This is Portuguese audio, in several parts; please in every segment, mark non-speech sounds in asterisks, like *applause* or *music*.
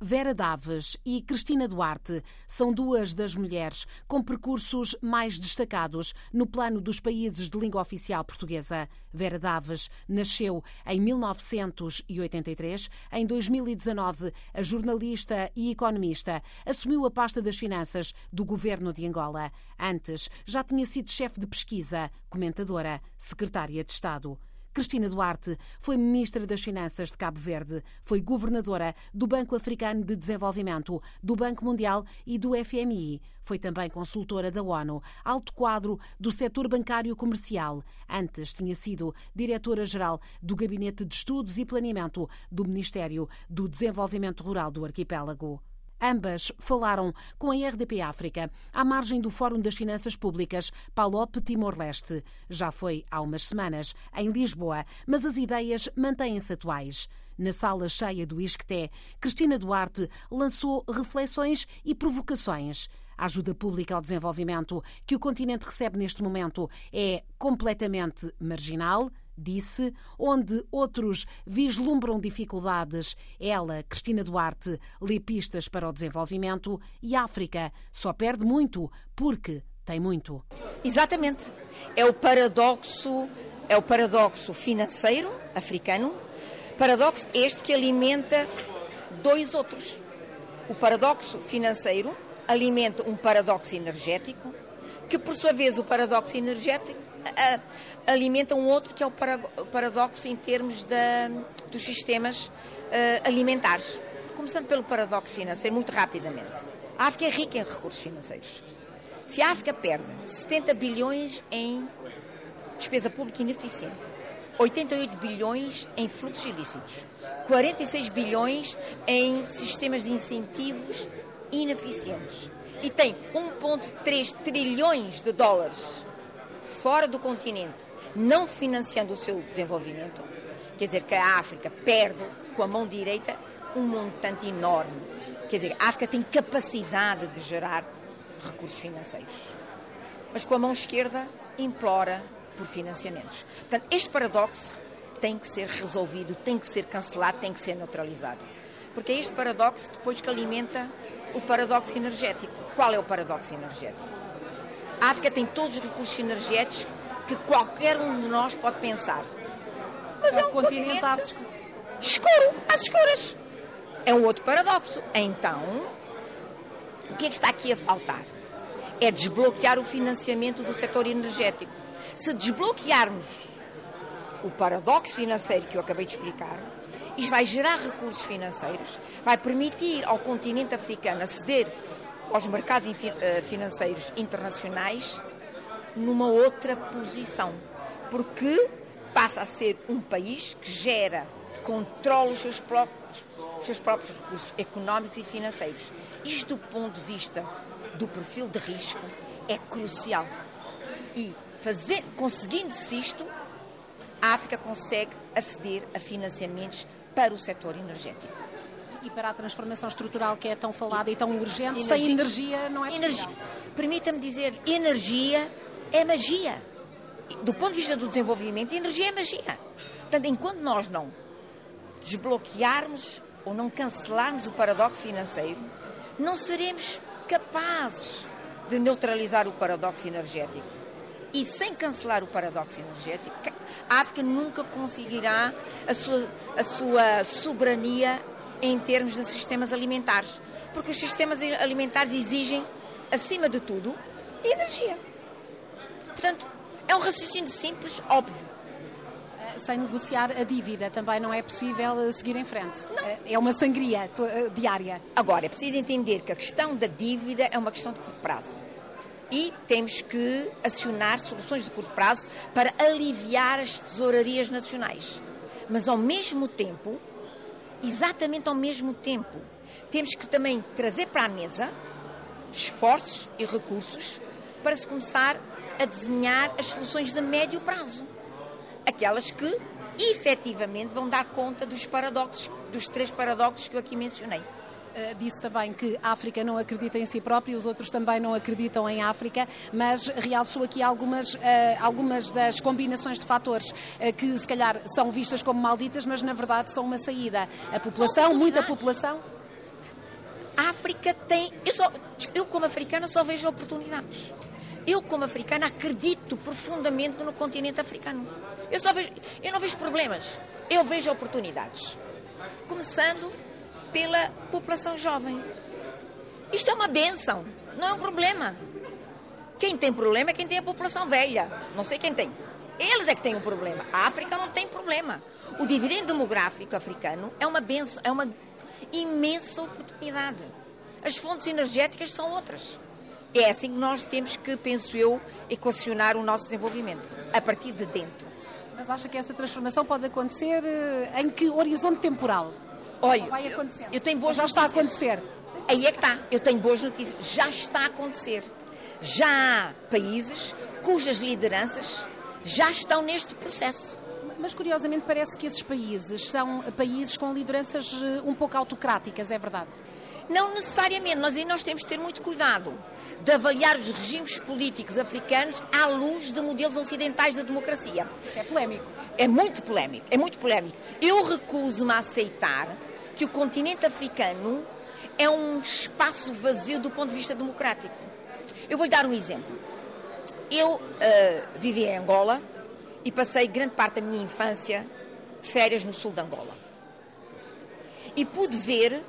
Vera Daves e Cristina Duarte são duas das mulheres com percursos mais destacados no plano dos países de língua oficial portuguesa. Vera Daves nasceu em 1983. Em 2019, a jornalista e economista assumiu a pasta das finanças do governo de Angola. Antes, já tinha sido chefe de pesquisa, comentadora, secretária de Estado. Cristina Duarte foi ministra das Finanças de Cabo Verde, foi governadora do Banco Africano de Desenvolvimento, do Banco Mundial e do FMI. Foi também consultora da ONU, alto quadro do setor bancário comercial. Antes tinha sido diretora-geral do Gabinete de Estudos e Planeamento do Ministério do Desenvolvimento Rural do Arquipélago. Ambas falaram com a RDP África, à margem do Fórum das Finanças Públicas Palop Timor-Leste. Já foi há umas semanas, em Lisboa, mas as ideias mantêm-se atuais. Na sala cheia do Isqueté, Cristina Duarte lançou reflexões e provocações. A ajuda pública ao desenvolvimento que o continente recebe neste momento é completamente marginal, disse, onde outros vislumbram dificuldades. Ela, Cristina Duarte, lê pistas para o desenvolvimento e a África só perde muito porque tem muito. Exatamente. É o paradoxo, é o paradoxo financeiro africano, paradoxo este que alimenta dois outros. O paradoxo financeiro alimenta um paradoxo energético, que por sua vez o paradoxo energético alimenta um outro que é o paradoxo em termos dos sistemas uh, alimentares. Começando pelo paradoxo financeiro, muito rapidamente. A África é rica em recursos financeiros. Se a África perde 70 bilhões em despesa pública ineficiente, 88 bilhões em fluxos ilícitos, 46 bilhões em sistemas de incentivos ineficientes e tem 1,3 trilhões de dólares fora do continente, não financiando o seu desenvolvimento, quer dizer que a África perde com a mão direita um montante enorme. Quer dizer, a África tem capacidade de gerar recursos financeiros, mas com a mão esquerda implora por financiamentos. Portanto, este paradoxo tem que ser resolvido, tem que ser cancelado, tem que ser neutralizado. Porque é este paradoxo depois que alimenta o paradoxo energético. Qual é o paradoxo energético? A África tem todos os recursos energéticos que qualquer um de nós pode pensar. Mas é, é um continente, continente escuro, às escuras. É um outro paradoxo. Então, o que é que está aqui a faltar? É desbloquear o financiamento do setor energético. Se desbloquearmos o paradoxo financeiro que eu acabei de explicar, isto vai gerar recursos financeiros, vai permitir ao continente africano aceder aos mercados eh, financeiros internacionais numa outra posição, porque passa a ser um país que gera, controla os seus próprios, os seus próprios recursos económicos e financeiros. Isto, do ponto de vista do perfil de risco, é crucial. E conseguindo-se isto, a África consegue aceder a financiamentos para o setor energético e para a transformação estrutural que é tão falada e tão urgente, energia. sem energia não é possível. Permita-me dizer, energia é magia. Do ponto de vista do desenvolvimento, energia é magia. Portanto, enquanto nós não desbloquearmos ou não cancelarmos o paradoxo financeiro, não seremos capazes de neutralizar o paradoxo energético. E sem cancelar o paradoxo energético, *laughs* a África nunca conseguirá a sua, a sua soberania em termos de sistemas alimentares. Porque os sistemas alimentares exigem, acima de tudo, energia. Portanto, é um raciocínio simples, óbvio. Eh, sem negociar a dívida também não é possível eh, seguir em frente. Não. Eh, é uma sangria diária. Agora, é preciso entender que a questão da dívida é uma questão de curto prazo. E temos que acionar soluções de curto prazo para aliviar as tesourarias nacionais. Mas, ao mesmo tempo, exatamente ao mesmo tempo. Temos que também trazer para a mesa esforços e recursos para se começar a desenhar as soluções de médio prazo. Aquelas que efetivamente vão dar conta dos paradoxos, dos três paradoxos que eu aqui mencionei. Eh, disse também que a África não acredita em si própria, os outros também não acreditam em África, mas realçou aqui algumas, uh, algumas das combinações de fatores uh, que se calhar são vistas como malditas, mas na verdade são uma saída. A população, muita população. A África tem. Eu, só, eu como africana, só vejo oportunidades. Eu, como africana, acredito profundamente no continente africano. Eu só vejo. Eu não vejo problemas. Eu vejo oportunidades. Começando pela população jovem. Isto é uma benção, não é um problema. Quem tem problema é quem tem a população velha. Não sei quem tem. Eles é que têm um problema. A África não tem problema. O dividendo demográfico africano é uma benção, é uma imensa oportunidade. As fontes energéticas são outras. É assim que nós temos que, penso eu, equacionar o nosso desenvolvimento, a partir de dentro. Mas acha que essa transformação pode acontecer eh, em que horizonte temporal? Olha, vai acontecer. Eu, eu tenho boas já notícias. está a acontecer. Aí é que está. Eu tenho boas notícias. Já está a acontecer. Já há países cujas lideranças já estão neste processo. Mas curiosamente parece que esses países são países com lideranças eh, um pouco autocráticas, é verdade? Não necessariamente, nós aí nós temos de ter muito cuidado de avaliar os regimes políticos africanos à luz de modelos ocidentais da democracia. Isso é polémico. É muito polémico, é muito polémico. Eu recuso-me a aceitar que o continente africano é um espaço vazio do ponto de vista democrático. Eu vou-lhe dar um exemplo. Eu uh, vivi em Angola e passei grande parte da minha infância de férias no sul de Angola. E pude ver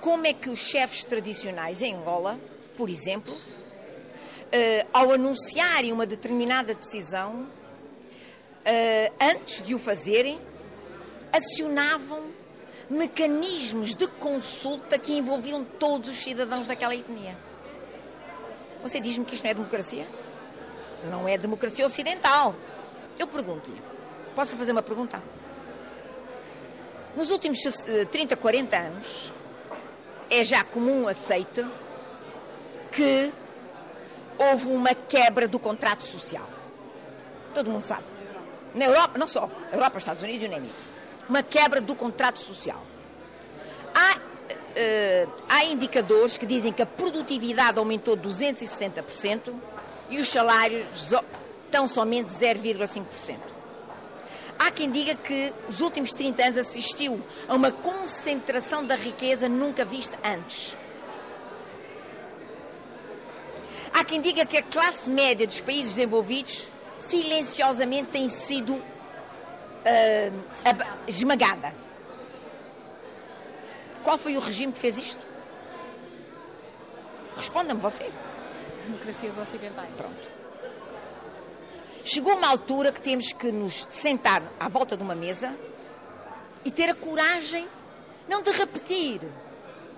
como é que os chefes tradicionais em Angola, por exemplo, uh, ao anunciarem uma determinada decisão, uh, antes de o fazerem, acionavam mecanismos de consulta que envolviam todos os cidadãos daquela etnia. Você diz-me que isto não é democracia? Não é democracia ocidental. Eu pergunto-lhe, posso fazer uma pergunta? Nos últimos 30, 40 eh, anos, é já comum aceite que houve uma quebra do contrato social. Todo mundo sabe. Na Europa, não só, Europa, Estados Unidos e o. Uma quebra do contrato social. Há, uh, há indicadores que dizem que a produtividade aumentou 270% e os salários estão somente 0,5%. Há quem diga que os últimos 30 anos assistiu a uma concentração da riqueza nunca vista antes. Há quem diga que a classe média dos países desenvolvidos silenciosamente tem sido uh, esmagada. Qual foi o regime que fez isto? Responda-me você democracias ocidentais. Pronto. Chegou uma altura que temos que nos sentar à volta de uma mesa e ter a coragem, não de repetir,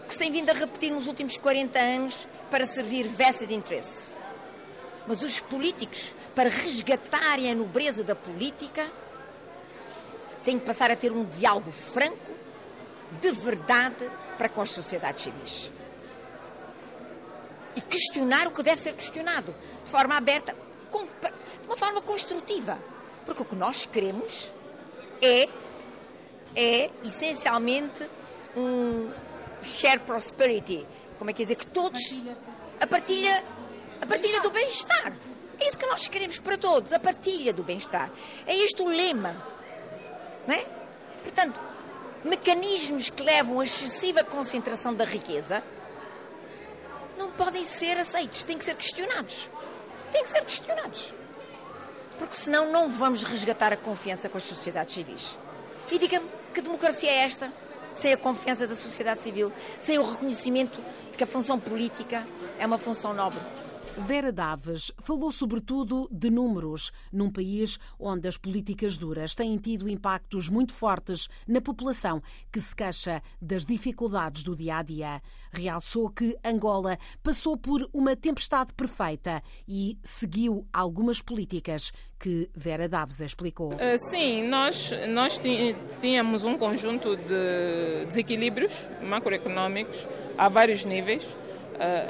o que se tem vindo a repetir nos últimos 40 anos para servir vested interest. Mas os políticos, para resgatarem a nobreza da política, têm que passar a ter um diálogo franco, de verdade, para com as sociedades civis e questionar o que deve ser questionado, de forma aberta, de uma forma construtiva. Porque o que nós queremos é, é essencialmente um share prosperity. Como é que quer dizer? Que todos. A partilha, a partilha do bem-estar. É isso que nós queremos para todos, a partilha do bem-estar. É este o lema. Não é? Portanto, mecanismos que levam a excessiva concentração da riqueza não podem ser aceitos, têm que ser questionados. Têm que ser questionados. Porque senão não vamos resgatar a confiança com as sociedades civis. E diga-me, que democracia é esta? Sem a confiança da sociedade civil, sem o reconhecimento de que a função política é uma função nobre. Vera Daves falou sobretudo de números, num país onde as políticas duras têm tido impactos muito fortes na população que se queixa das dificuldades do dia a dia. Realçou que Angola passou por uma tempestade perfeita e seguiu algumas políticas que Vera Daves explicou. Uh, sim, nós, nós tínhamos um conjunto de desequilíbrios macroeconómicos a vários níveis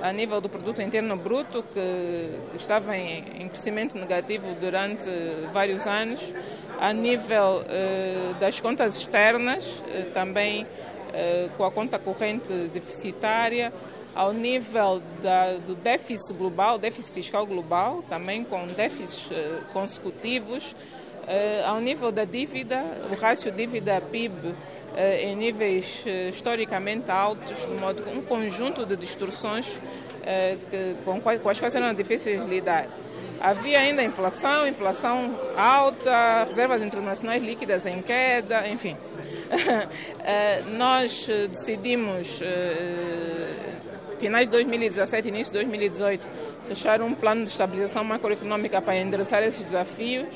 a nível do produto interno bruto, que estava em crescimento negativo durante vários anos, a nível eh, das contas externas, eh, também eh, com a conta corrente deficitária, ao nível da, do déficit global, déficit fiscal global, também com déficits consecutivos, ao nível da dívida, o rácio dívida-PIB em níveis historicamente altos, de modo que um conjunto de distorções que, com, com as quais eram difíceis de lidar. Havia ainda inflação, inflação alta, reservas internacionais líquidas em queda, enfim. *laughs* Nós decidimos, finais de 2017 início de 2018, fechar um plano de estabilização macroeconômica para endereçar esses desafios.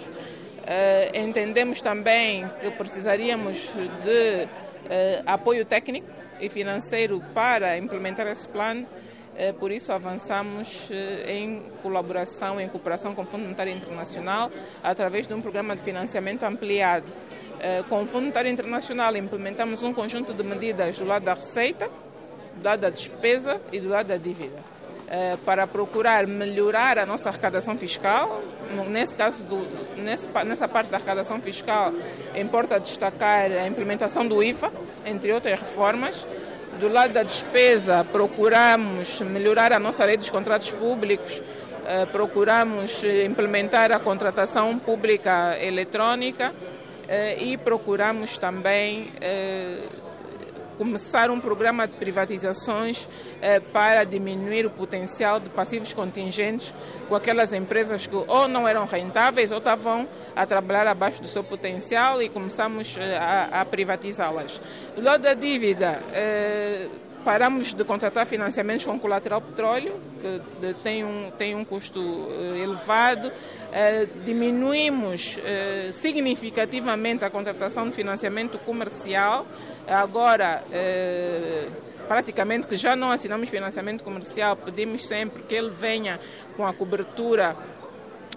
Entendemos também que precisaríamos de apoio técnico e financeiro para implementar esse plano é, por isso avançamos em colaboração, em cooperação com o Fundo Monetário Internacional, através de um programa de financiamento ampliado. Com o Fundo Monetário Internacional implementamos um conjunto de medidas do lado da receita, do lado da despesa e do lado da dívida para procurar melhorar a nossa arrecadação fiscal. Nesse caso, do, nesse, nessa parte da arrecadação fiscal, importa destacar a implementação do IFA, entre outras reformas, do lado da despesa, procuramos melhorar a nossa lei dos contratos públicos, eh, procuramos implementar a contratação pública eletrônica eh, e procuramos também eh, começar um programa de privatizações eh, para diminuir o potencial de passivos contingentes com aquelas empresas que ou não eram rentáveis ou estavam a trabalhar abaixo do seu potencial e começamos eh, a, a privatizá-las. Do lado da dívida, eh, paramos de contratar financiamentos com colateral petróleo, que tem um, tem um custo elevado, diminuímos significativamente a contratação de financiamento comercial, Agora, eh, praticamente que já não assinamos financiamento comercial, pedimos sempre que ele venha com a cobertura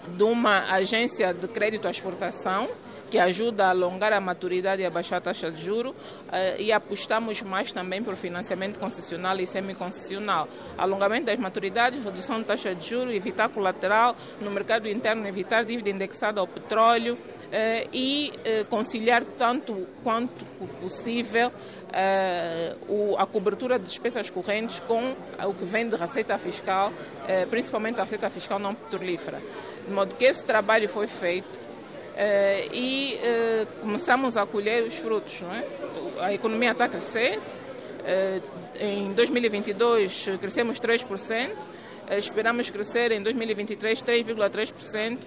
de uma agência de crédito à exportação que ajuda a alongar a maturidade e a baixar a taxa de juro eh, e apostamos mais também por financiamento concessional e semi-concessional. Alongamento das maturidades, redução de taxa de juro, evitar colateral no mercado interno, evitar dívida indexada ao petróleo, Uh, e uh, conciliar tanto quanto possível o, a cobertura de despesas correntes com o que vem de receita fiscal, principalmente a receita fiscal não petrolífera. De modo que esse trabalho foi feito e começamos a colher os frutos. Não é? A economia está a crescer. em 2022 crescemos 3%. Esperamos crescer em 2023 3,3%.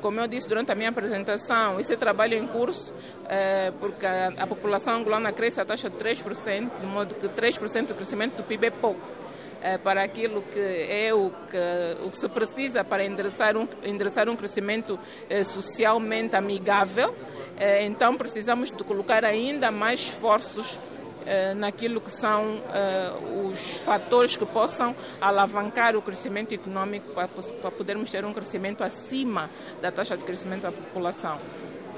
Como eu disse durante a minha apresentação, esse é trabalho em curso, é, porque a, a, população angolana cresce a taxa de 3%, de modo que 3% do crescimento do PIB é pouco. É, para aquilo que é o que, o que se precisa para endereçar um, endereçar um crescimento é, socialmente amigável. É, então, precisamos de colocar ainda mais esforços eh, naquilo que são eh, os fatores que possam alavancar o crescimento econômico para podermos ter um crescimento acima da taxa de crescimento da população.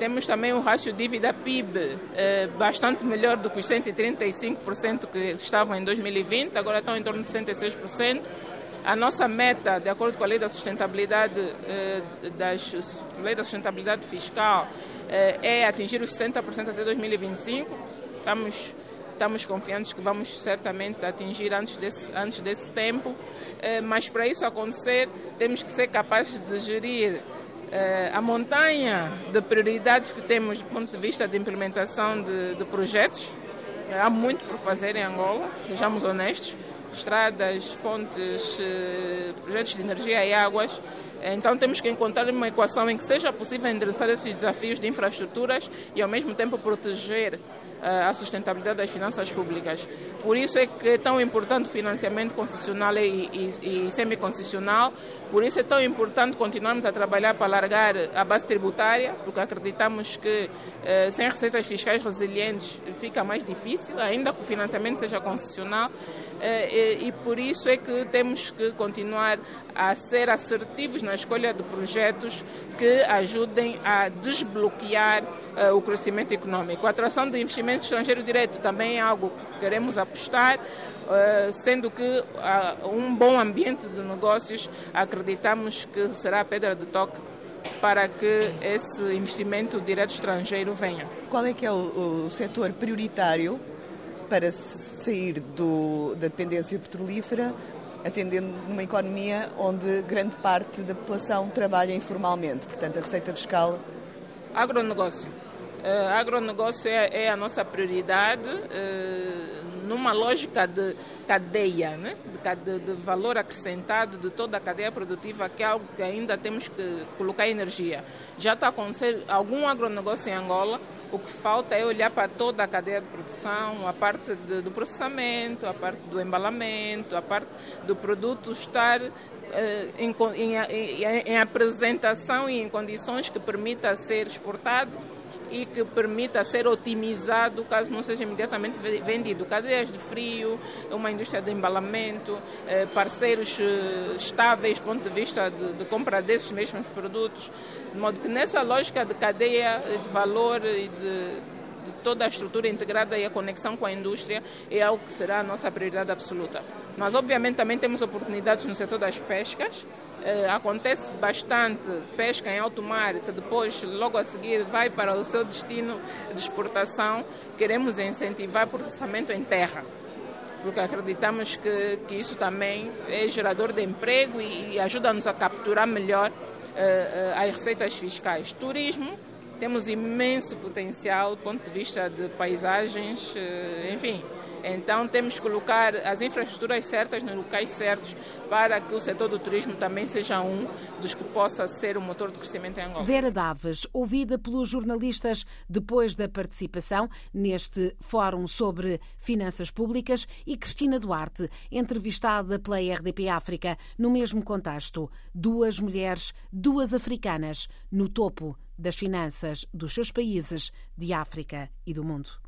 Temos também um rácio dívida-PIB eh, bastante melhor do que os 135% que estavam em 2020, agora estão em torno de 66%. A nossa meta, de acordo com a lei da sustentabilidade, das, lei da sustentabilidade fiscal, é atingir os 60% até 2025. Estamos estamos confiantes que vamos certamente atingir antes desse, antes desse tempo, eh, mas para isso acontecer temos que ser capazes de gerir eh, a montanha de prioridades que temos do ponto de vista de implementação de, de projetos. Há muito por fazer em Angola, sejamos honestos. Estradas, pontes, eh, projetos de energia e águas. Então temos que encontrar uma equação em que seja possível endereçar esses desafios de infraestruturas e ao mesmo tempo proteger a sustentabilidade das finanças públicas. Por isso é que é tão importante o financiamento concessional e, e, e semi-concessional, por isso é tão importante continuarmos a trabalhar para alargar a base tributária, porque acreditamos que eh, sem receitas fiscais resilientes fica mais difícil, ainda que o financiamento seja concessional, e, e por isso é que temos que continuar a ser assertivos na escolha de projetos que ajudem a desbloquear uh, o crescimento econômico. A atração do investimento estrangeiro direto também é algo que queremos apostar, uh, sendo que um bom ambiente de negócios acreditamos que será a pedra de toque para que esse investimento direto estrangeiro venha. Qual é que é o, o setor prioritário para sair do, da dependência petrolífera atendendo numa economia onde grande parte da população trabalha informalmente. Portanto, a receita fiscal. Agronegócio. Uh, agronegócio é, é, a nossa prioridade uh, numa lógica de cadeia, né? de, de, valor acrescentado de toda a cadeia produtiva, que é algo que ainda temos que colocar energia. Já está acontecendo algum agronegócio em Angola, o que falta é olhar para toda a cadeia de produção, a parte de, do processamento, a parte do embalamento, a parte do produto estar eh, em, em, em, apresentação e em condições que permita ser exportado e que permita ser otimizado caso não seja imediatamente vendido. Cadeias de frio, uma indústria de embalamento, eh, parceiros eh, estáveis do ponto de vista de, de compra desses mesmos produtos, de modo que nessa lógica de cadeia de valor e de de toda a estrutura integrada e a conexão com a indústria é algo que será a nossa prioridade absoluta. Mas, obviamente, também temos oportunidades no setor das pescas, eh, acontece bastante pesca em alto mar, que depois, logo a seguir, vai para o seu destino de exportação. Queremos incentivar processamento em terra, porque acreditamos que, que isso também é gerador de emprego e, e ajuda-nos a capturar melhor eh, eh as receitas fiscais. Turismo, temos imenso potencial do ponto de vista de paisagens, eh, enfim então temos que colocar as infraestruturas certas nos locais certos para que o setor do turismo também seja um dos que possa ser o motor de crescimento em Angola. Vera Daves, ouvida pelos jornalistas depois da participação neste fórum sobre finanças públicas e Cristina Duarte, entrevistada pela RDP África no mesmo contexto. Duas mulheres, duas africanas, no topo das finanças dos seus países de África e do mundo.